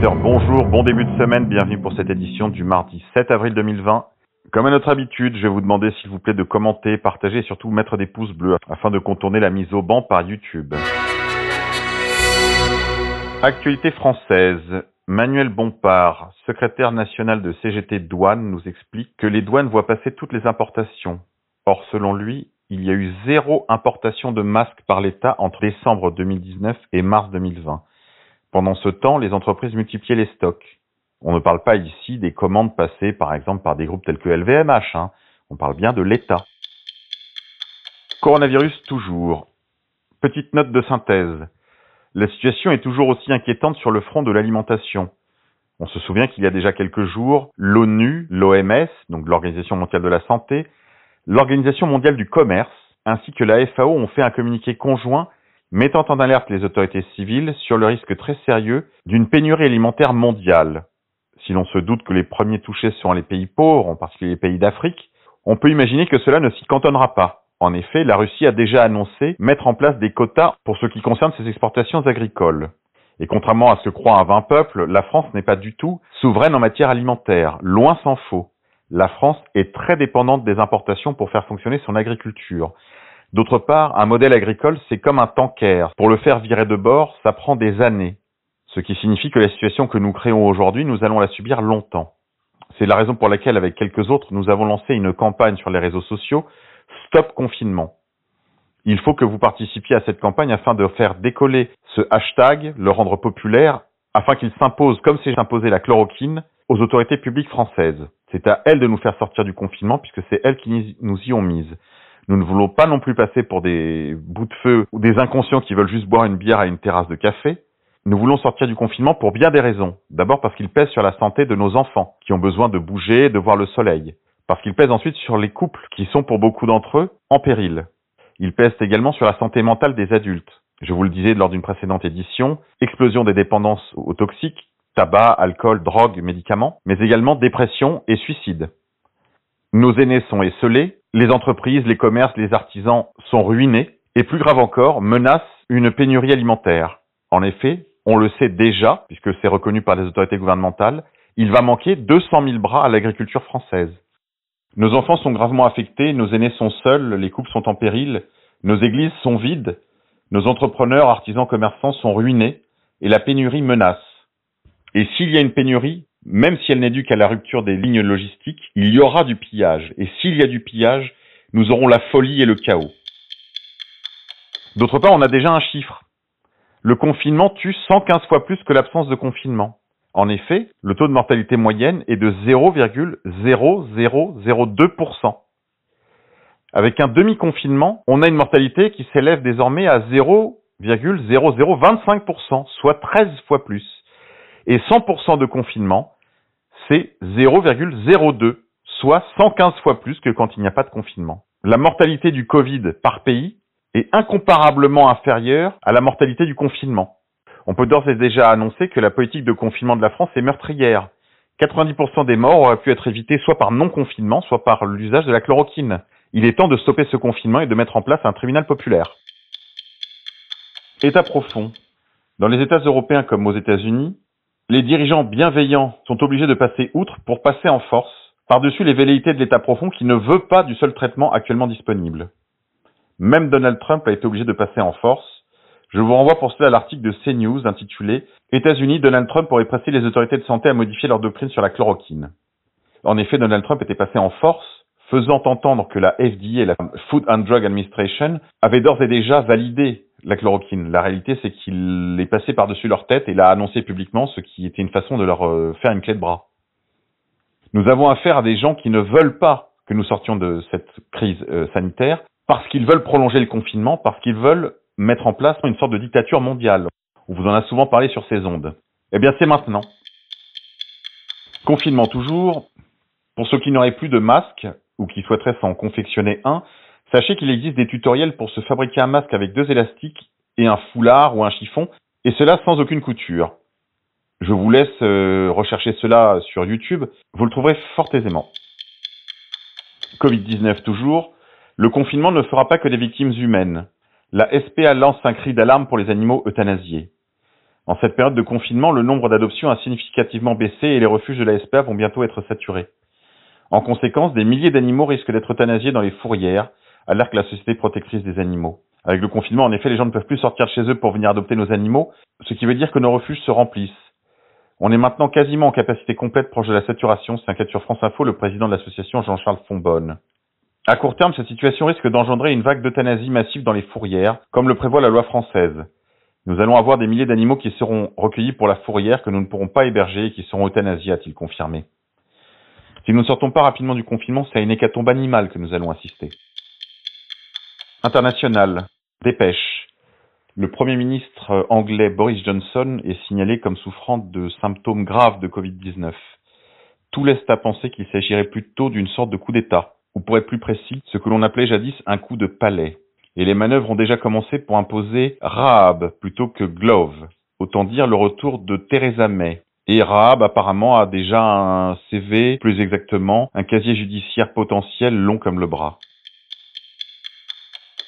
Bonjour, bon début de semaine, bienvenue pour cette édition du mardi 7 avril 2020. Comme à notre habitude, je vais vous demander s'il vous plaît de commenter, partager et surtout mettre des pouces bleus afin de contourner la mise au banc par YouTube. Actualité française. Manuel Bompard, secrétaire national de CGT Douane, nous explique que les douanes voient passer toutes les importations. Or, selon lui, il y a eu zéro importation de masques par l'État entre décembre 2019 et mars 2020. Pendant ce temps, les entreprises multipliaient les stocks. On ne parle pas ici des commandes passées par exemple par des groupes tels que LVMH, hein. on parle bien de l'État. Coronavirus toujours. Petite note de synthèse. La situation est toujours aussi inquiétante sur le front de l'alimentation. On se souvient qu'il y a déjà quelques jours, l'ONU, l'OMS, donc l'Organisation mondiale de la santé, l'Organisation mondiale du commerce, ainsi que la FAO ont fait un communiqué conjoint mettant en alerte les autorités civiles sur le risque très sérieux d'une pénurie alimentaire mondiale. Si l'on se doute que les premiers touchés seront les pays pauvres, en particulier les pays d'Afrique, on peut imaginer que cela ne s'y cantonnera pas. En effet, la Russie a déjà annoncé mettre en place des quotas pour ce qui concerne ses exportations agricoles. Et contrairement à ce que croit un vain peuple, la France n'est pas du tout souveraine en matière alimentaire, loin s'en faut. La France est très dépendante des importations pour faire fonctionner son agriculture. D'autre part, un modèle agricole, c'est comme un tanker. Pour le faire virer de bord, ça prend des années. Ce qui signifie que la situation que nous créons aujourd'hui, nous allons la subir longtemps. C'est la raison pour laquelle, avec quelques autres, nous avons lancé une campagne sur les réseaux sociaux Stop confinement. Il faut que vous participiez à cette campagne afin de faire décoller ce hashtag, le rendre populaire, afin qu'il s'impose, comme s'est imposé la chloroquine, aux autorités publiques françaises. C'est à elles de nous faire sortir du confinement puisque c'est elles qui nous y ont mises. Nous ne voulons pas non plus passer pour des bouts de feu ou des inconscients qui veulent juste boire une bière à une terrasse de café. Nous voulons sortir du confinement pour bien des raisons. D'abord parce qu'il pèse sur la santé de nos enfants, qui ont besoin de bouger, de voir le soleil parce qu'il pèse ensuite sur les couples qui sont pour beaucoup d'entre eux en péril. Il pèse également sur la santé mentale des adultes. Je vous le disais lors d'une précédente édition, explosion des dépendances aux toxiques, tabac, alcool, drogue, médicaments, mais également dépression et suicide. Nos aînés sont esselés, les entreprises, les commerces, les artisans sont ruinés, et plus grave encore, menacent une pénurie alimentaire. En effet, on le sait déjà, puisque c'est reconnu par les autorités gouvernementales, il va manquer 200 000 bras à l'agriculture française. Nos enfants sont gravement affectés, nos aînés sont seuls, les couples sont en péril, nos églises sont vides, nos entrepreneurs, artisans, commerçants sont ruinés, et la pénurie menace. Et s'il y a une pénurie, même si elle n'est due qu'à la rupture des lignes logistiques, il y aura du pillage. Et s'il y a du pillage, nous aurons la folie et le chaos. D'autre part, on a déjà un chiffre. Le confinement tue 115 fois plus que l'absence de confinement. En effet, le taux de mortalité moyenne est de 0,0002%. Avec un demi-confinement, on a une mortalité qui s'élève désormais à 0,0025%, soit 13 fois plus. Et 100% de confinement, c'est 0,02, soit 115 fois plus que quand il n'y a pas de confinement. La mortalité du Covid par pays est incomparablement inférieure à la mortalité du confinement. On peut d'ores et déjà annoncer que la politique de confinement de la France est meurtrière. 90% des morts auraient pu être évités soit par non-confinement, soit par l'usage de la chloroquine. Il est temps de stopper ce confinement et de mettre en place un tribunal populaire. État profond. Dans les États européens comme aux États-Unis, les dirigeants bienveillants sont obligés de passer outre pour passer en force par-dessus les velléités de l'État profond qui ne veut pas du seul traitement actuellement disponible. Même Donald Trump a été obligé de passer en force je vous renvoie pour cela à l'article de CNews intitulé États-Unis, Donald Trump aurait pressé les autorités de santé à modifier leur doctrine sur la chloroquine. En effet, Donald Trump était passé en force, faisant entendre que la FDA, la Food and Drug Administration, avait d'ores et déjà validé la chloroquine. La réalité, c'est qu'il est passé par-dessus leur tête et l'a annoncé publiquement, ce qui était une façon de leur euh, faire une clé de bras. Nous avons affaire à des gens qui ne veulent pas que nous sortions de cette crise euh, sanitaire parce qu'ils veulent prolonger le confinement, parce qu'ils veulent mettre en place une sorte de dictature mondiale. On vous en a souvent parlé sur ces ondes. Eh bien, c'est maintenant. Confinement toujours. Pour ceux qui n'auraient plus de masque ou qui souhaiteraient s'en confectionner un, sachez qu'il existe des tutoriels pour se fabriquer un masque avec deux élastiques et un foulard ou un chiffon, et cela sans aucune couture. Je vous laisse euh, rechercher cela sur YouTube, vous le trouverez fort aisément. Covid-19 toujours. Le confinement ne fera pas que des victimes humaines. La SPA lance un cri d'alarme pour les animaux euthanasiés. En cette période de confinement, le nombre d'adoptions a significativement baissé et les refuges de la SPA vont bientôt être saturés. En conséquence, des milliers d'animaux risquent d'être euthanasiés dans les fourrières, alerte la Société protectrice des animaux. Avec le confinement, en effet, les gens ne peuvent plus sortir de chez eux pour venir adopter nos animaux, ce qui veut dire que nos refuges se remplissent. On est maintenant quasiment en capacité complète proche de la saturation, s'inquiète sur France Info le président de l'association Jean-Charles Fonbonne. À court terme, cette situation risque d'engendrer une vague d'euthanasie massive dans les fourrières, comme le prévoit la loi française. Nous allons avoir des milliers d'animaux qui seront recueillis pour la fourrière que nous ne pourrons pas héberger et qui seront euthanasiés, a-t-il confirmé. Si nous ne sortons pas rapidement du confinement, c'est à une hécatombe animale que nous allons assister. International. Dépêche. Le Premier ministre anglais Boris Johnson est signalé comme souffrant de symptômes graves de Covid-19. Tout laisse à penser qu'il s'agirait plutôt d'une sorte de coup d'État, ou pour être plus précis, ce que l'on appelait jadis un coup de palais. Et les manœuvres ont déjà commencé pour imposer Raab plutôt que Glove, autant dire le retour de Theresa May. Et Raab apparemment a déjà un CV, plus exactement, un casier judiciaire potentiel long comme le bras.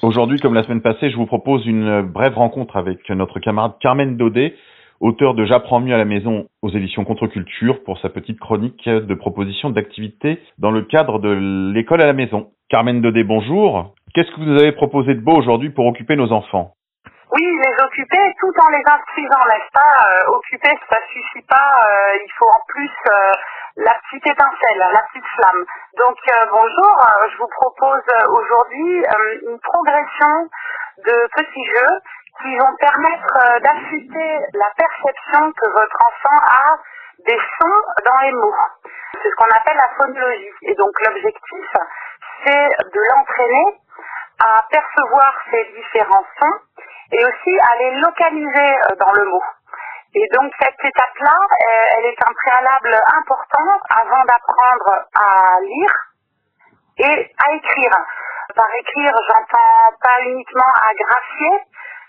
Aujourd'hui, comme la semaine passée, je vous propose une brève rencontre avec notre camarade Carmen Daudet, auteur de J'apprends mieux à la maison aux éditions Contre-Culture pour sa petite chronique de propositions d'activités dans le cadre de l'école à la maison. Carmen Daudet, bonjour. Qu'est-ce que vous nous avez proposé de beau aujourd'hui pour occuper nos enfants? Oui, les occuper tout en les inscrivant, n'est-ce pas euh, Occuper, ça suffit pas. Euh, il faut en plus euh, la petite étincelle, la petite flamme. Donc euh, bonjour, euh, je vous propose euh, aujourd'hui une progression de petits jeux qui vont permettre d'affûter la perception que votre enfant a des sons dans les mots. C'est ce qu'on appelle la phonologie. Et donc l'objectif, c'est de l'entraîner à percevoir ces différents sons et aussi à les localiser dans le mot. Et donc cette étape-là, euh, elle est un préalable important avant d'apprendre à lire et à écrire. Par écrire, j'entends pas uniquement à graphier,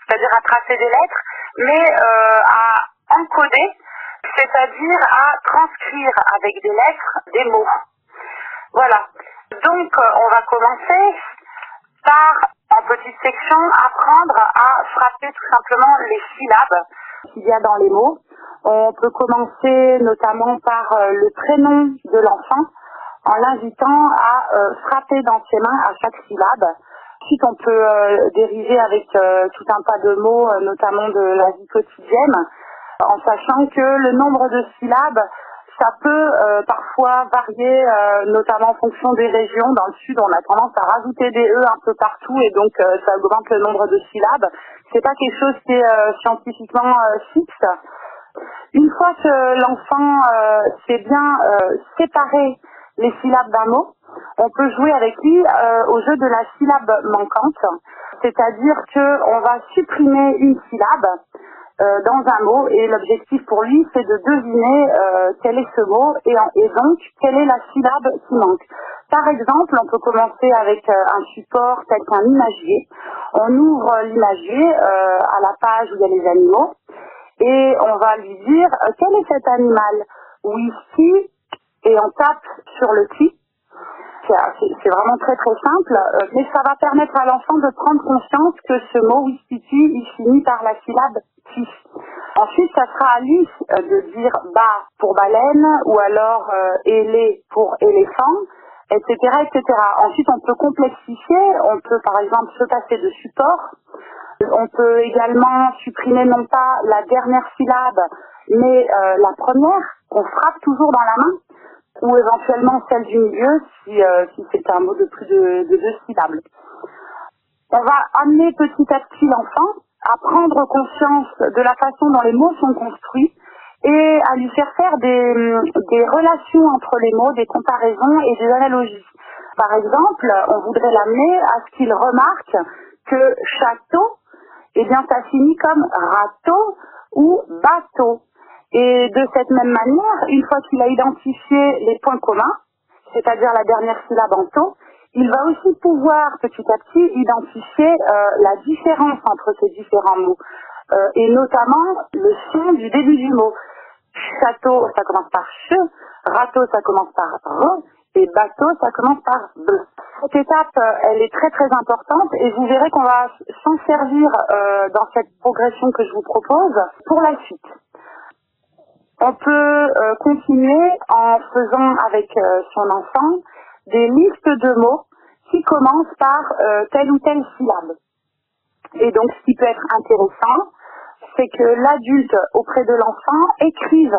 c'est-à-dire à tracer des lettres, mais euh, à encoder, c'est-à-dire à transcrire avec des lettres des mots. Voilà. Donc euh, on va commencer par, petite section, apprendre à frapper tout simplement les syllabes qu'il y a dans les mots. On peut commencer notamment par euh, le prénom de l'enfant en l'invitant à euh, frapper dans ses mains à chaque syllabe. Ensuite, on peut euh, dériver avec tout un tas de mots, notamment de la vie quotidienne, en sachant que le nombre de syllabes ça peut parfois varier, notamment en fonction des régions. Dans le sud, on a tendance à rajouter des e un peu partout et donc ça augmente le nombre de syllabes c'est pas quelque chose qui est euh, scientifiquement euh, fixe. Une fois que l'enfant euh, sait bien séparer les syllabes d'un mot, on peut jouer avec lui au jeu de la syllabe manquante, c'est-à-dire que on va supprimer une syllabe dans un mot. Et l'objectif pour lui c'est de deviner quel est ce mot. Et, donc quelle est la syllabe qui manque. Par exemple, on peut commencer avec un support tel qu'un imagier. On ouvre l'imagier euh, à la page où il y a les animaux. Et on va lui dire euh, quel est cet animal? Whisky et on tape sur le qui. C'est vraiment très très simple, euh, mais ça va permettre à l'enfant de prendre conscience que ce mot whisky il finit par la syllabe Ensuite, ça sera à lui de dire bas pour baleine ou alors élé pour éléphant etc., etc. Ensuite, on peut complexifier, on peut par exemple se passer de support, on peut également supprimer non pas la dernière syllabe, mais euh, la première, qu'on frappe toujours dans la main, ou éventuellement celle du milieu, si, euh, c'est un mot de plus de deux syllabes. On va amener petit à petit l'enfant à prendre conscience de la façon dont les mots sont construits, et à lui faire faire des, des relations entre les mots, des comparaisons et des analogies. Par exemple, on voudrait l'amener à ce qu'il remarque que château, eh bien, ça finit comme râteau ou bateau. Et de cette même manière, une fois qu'il a identifié les points communs, c'est-à-dire la dernière syllabe en taux, il va aussi pouvoir petit à petit identifier euh, la différence entre ces différents mots, euh, et notamment le son du début du mot. Château, ça commence par che, râteau, ça commence par re, Et bateau, ça commence par B. Cette étape, euh, elle est très très importante et vous verrez qu'on va s'en servir euh, dans cette progression que je vous propose pour la suite. On peut euh, continuer en faisant avec son enfant des listes de mots qui commencent par telle ou telle syllabe. Et donc, ce qui peut être intéressant, c'est que l'adulte auprès de l'enfant écrive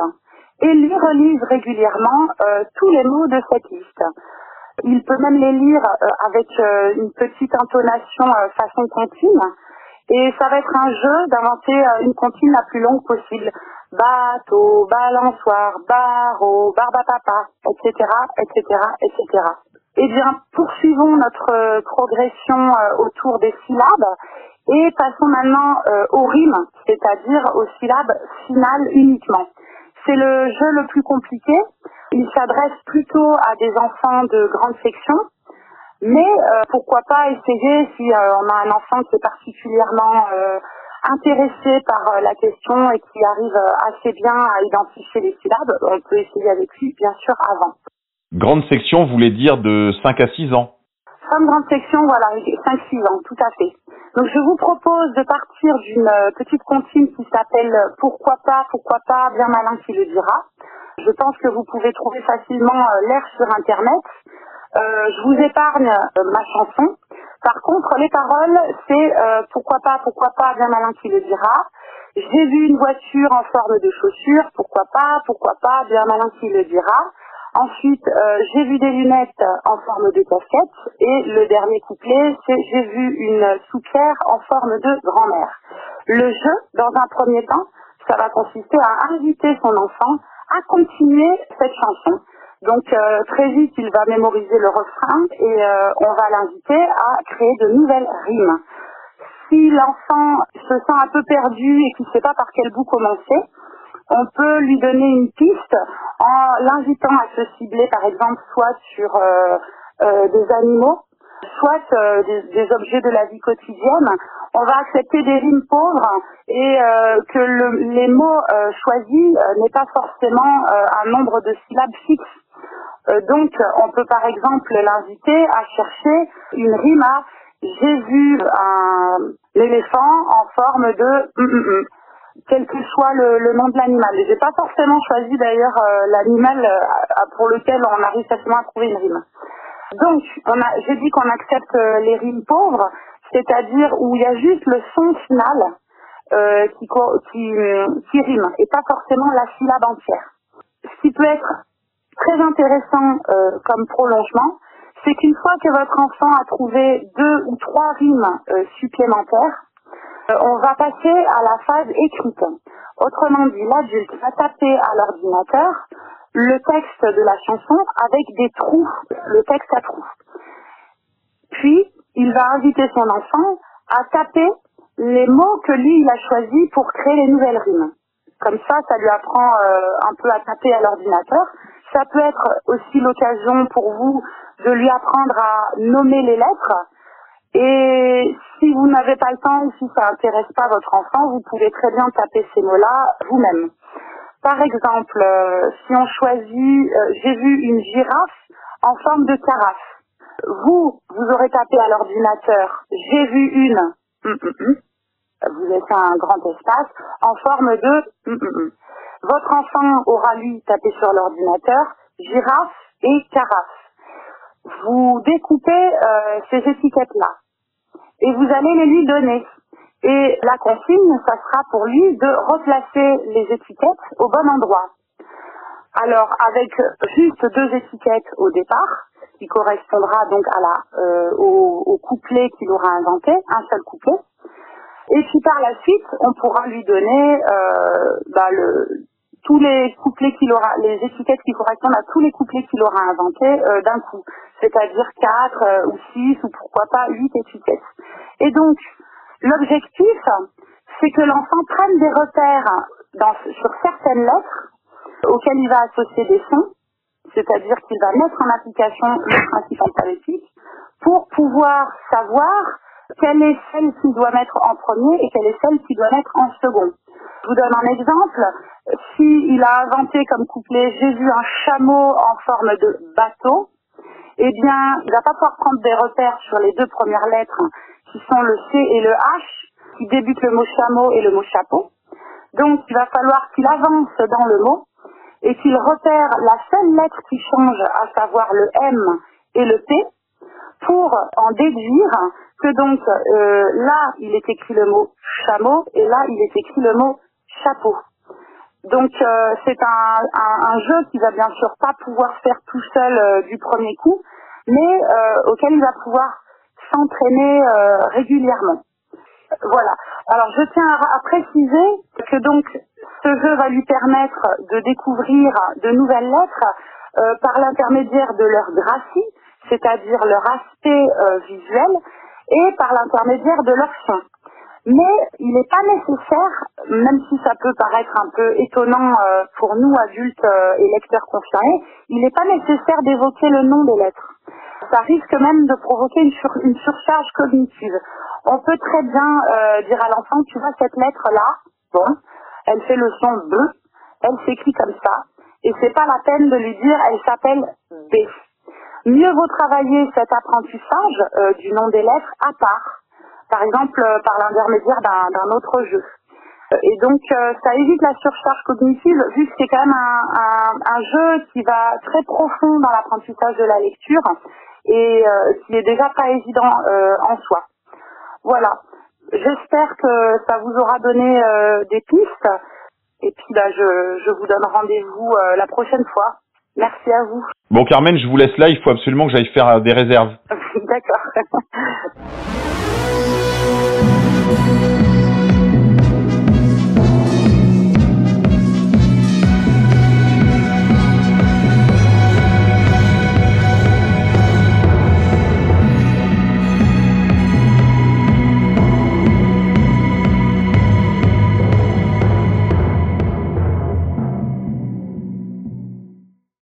et lui relise régulièrement euh, tous les mots de cette liste. Il peut même les lire euh, avec euh, une petite intonation façon comptine. Et ça va être un jeu d'inventer une comptine la plus longue possible. Bateau, balançoire, barreau, barbapapa, etc., etc., etc. Eh bien, poursuivons notre progression autour des syllabes et passons maintenant aux rimes, c'est-à-dire aux syllabes finales uniquement. C'est le jeu le plus compliqué. Il s'adresse plutôt à des enfants de grande section. Mais euh, pourquoi pas essayer si euh, on a un enfant qui est particulièrement euh, intéressé par la question et qui arrive assez bien à identifier les syllabes, on peut essayer avec lui bien sûr avant. Grande section voulait dire de 5 à 6 ans. Comme grande section, voilà, 5-6 ans, tout à fait. Donc je vous propose de partir d'une euh, petite comptine qui s'appelle Pourquoi pas, pourquoi pas, bien malin qui le dira. Je pense que vous pouvez trouver facilement euh, l'air sur Internet. Euh, je vous épargne ma chanson. Par contre, les paroles, c'est Pourquoi pas, pourquoi pas, bien malin qui le dira. J'ai vu une voiture en forme de chaussure, pourquoi pas, pourquoi pas, bien malin qui le dira. Ensuite, euh, j'ai vu des lunettes en forme de casquette. Et le dernier couplet, c'est j'ai vu une soupière en forme de grand-mère. Le jeu, dans un premier temps, ça va consister à inviter son enfant à continuer cette chanson. Donc euh, très vite, il va mémoriser le refrain et euh, on va l'inviter à créer de nouvelles rimes. Si l'enfant se sent un peu perdu et qu'il ne sait pas par quel bout commencer, on peut lui donner une piste en l'invitant à se cibler, par exemple, soit sur euh, euh, des animaux, soit euh, des, objets de la vie quotidienne. On va accepter des rimes pauvres et que les mots choisis n'aient pas forcément un nombre de syllabes fixe. Donc, on peut par exemple l'inviter à chercher une rime à j'ai vu un éléphant en forme de hum, hum, hum quel que soit le, nom de l'animal. J'ai pas forcément choisi d'ailleurs euh, l'animal euh, pour lequel on arrive facilement à trouver une rime. Donc, j'ai dit qu'on accepte euh, les rimes pauvres, c'est-à-dire où il y a juste le son final qui, qui, rime et pas forcément la syllabe entière. Ce qui peut être très intéressant comme prolongement, c'est qu'une fois que votre enfant a trouvé deux ou trois rimes supplémentaires, euh, on va passer à la phase écrite. Autrement dit, l'adulte va taper à l'ordinateur le texte de la chanson avec des trous, le texte à trous. Puis, il va inviter son enfant à taper les mots que lui, il a choisis pour créer les nouvelles rimes. Comme ça, ça lui apprend euh, un peu à taper à l'ordinateur. Ça peut être aussi l'occasion pour vous de lui apprendre à nommer les lettres et si vous n'avez pas le temps ou si ça n'intéresse pas votre enfant, vous pouvez très bien taper ces mots-là vous-même. Par exemple, euh, si on choisit, euh, j'ai vu une girafe en forme de carafe. Vous, vous aurez tapé à l'ordinateur, j'ai vu une, hum, hum. vous laissez un grand espace, en forme de, votre enfant aura lui tapé sur l'ordinateur, girafe et carafe vous découpez euh, ces étiquettes-là et vous allez les lui donner. Et la consigne, ça sera pour lui de replacer les étiquettes au bon endroit. Alors, avec juste deux étiquettes au départ, qui correspondra donc à la, euh, au, couplet qu'il aura inventé, un seul couplet. Et puis par la suite, on pourra lui donner euh, bah, le, tous les couplets qu'il aura, les étiquettes qui correspondent à tous les couplets qu'il aura inventés euh, d'un coup, c'est-à-dire quatre euh, ou six ou pourquoi pas huit étiquettes. Et donc l'objectif, c'est que l'enfant prenne des repères dans, sur certaines lettres auxquelles il va associer des sons, c'est-à-dire qu'il va mettre en application le principe alphabétique pour pouvoir savoir quelle est celle qu'il doit mettre en premier et quelle est celle qu'il doit mettre en second. Je vous donne un exemple. Si il a inventé comme couplet J'ai vu un chameau en forme de bateau, eh bien, il va pas pouvoir prendre des repères sur les deux premières lettres, qui sont le C et le H, qui débutent le mot chameau et le mot chapeau. Donc, il va falloir qu'il avance dans le mot et qu'il repère la seule lettre qui change, à savoir le M et le P, pour en déduire que donc euh, là, il est écrit le mot chameau et là, il est écrit le mot chapeau. Donc euh, c'est un, un, jeu qui va bien sûr pas pouvoir faire tout seul euh, du premier coup, mais auquel il va pouvoir s'entraîner régulièrement. Voilà. Alors je tiens à, préciser que donc ce jeu va lui permettre de découvrir de nouvelles lettres par l'intermédiaire de leur gracie, c'est-à-dire leur aspect visuel, et par l'intermédiaire de leur son. Mais il n'est pas nécessaire, même si ça peut paraître un peu étonnant euh, pour nous adultes euh, et lecteurs confirmés, il n'est pas nécessaire d'évoquer le nom des lettres. Ça risque même de provoquer une, surcharge cognitive. On peut très bien euh, dire à l'enfant, tu vois cette lettre-là, bon, elle fait le son B, elle s'écrit comme ça, et c'est pas la peine de lui dire, elle s'appelle B. Mieux vaut travailler cet apprentissage euh, du nom des lettres à part, par exemple euh, par l'intermédiaire d'un autre jeu. Euh, et donc ça évite la surcharge cognitive vu que c'est quand même un, un, jeu qui va très profond dans l'apprentissage de la lecture et qui est déjà pas évident en soi. Voilà. J'espère que ça vous aura donné des pistes. Et puis bah, je, je vous donne rendez-vous la prochaine fois. Merci à vous. Bon, Carmen, je vous laisse là. Il faut absolument que j'aille faire euh, des réserves. D'accord.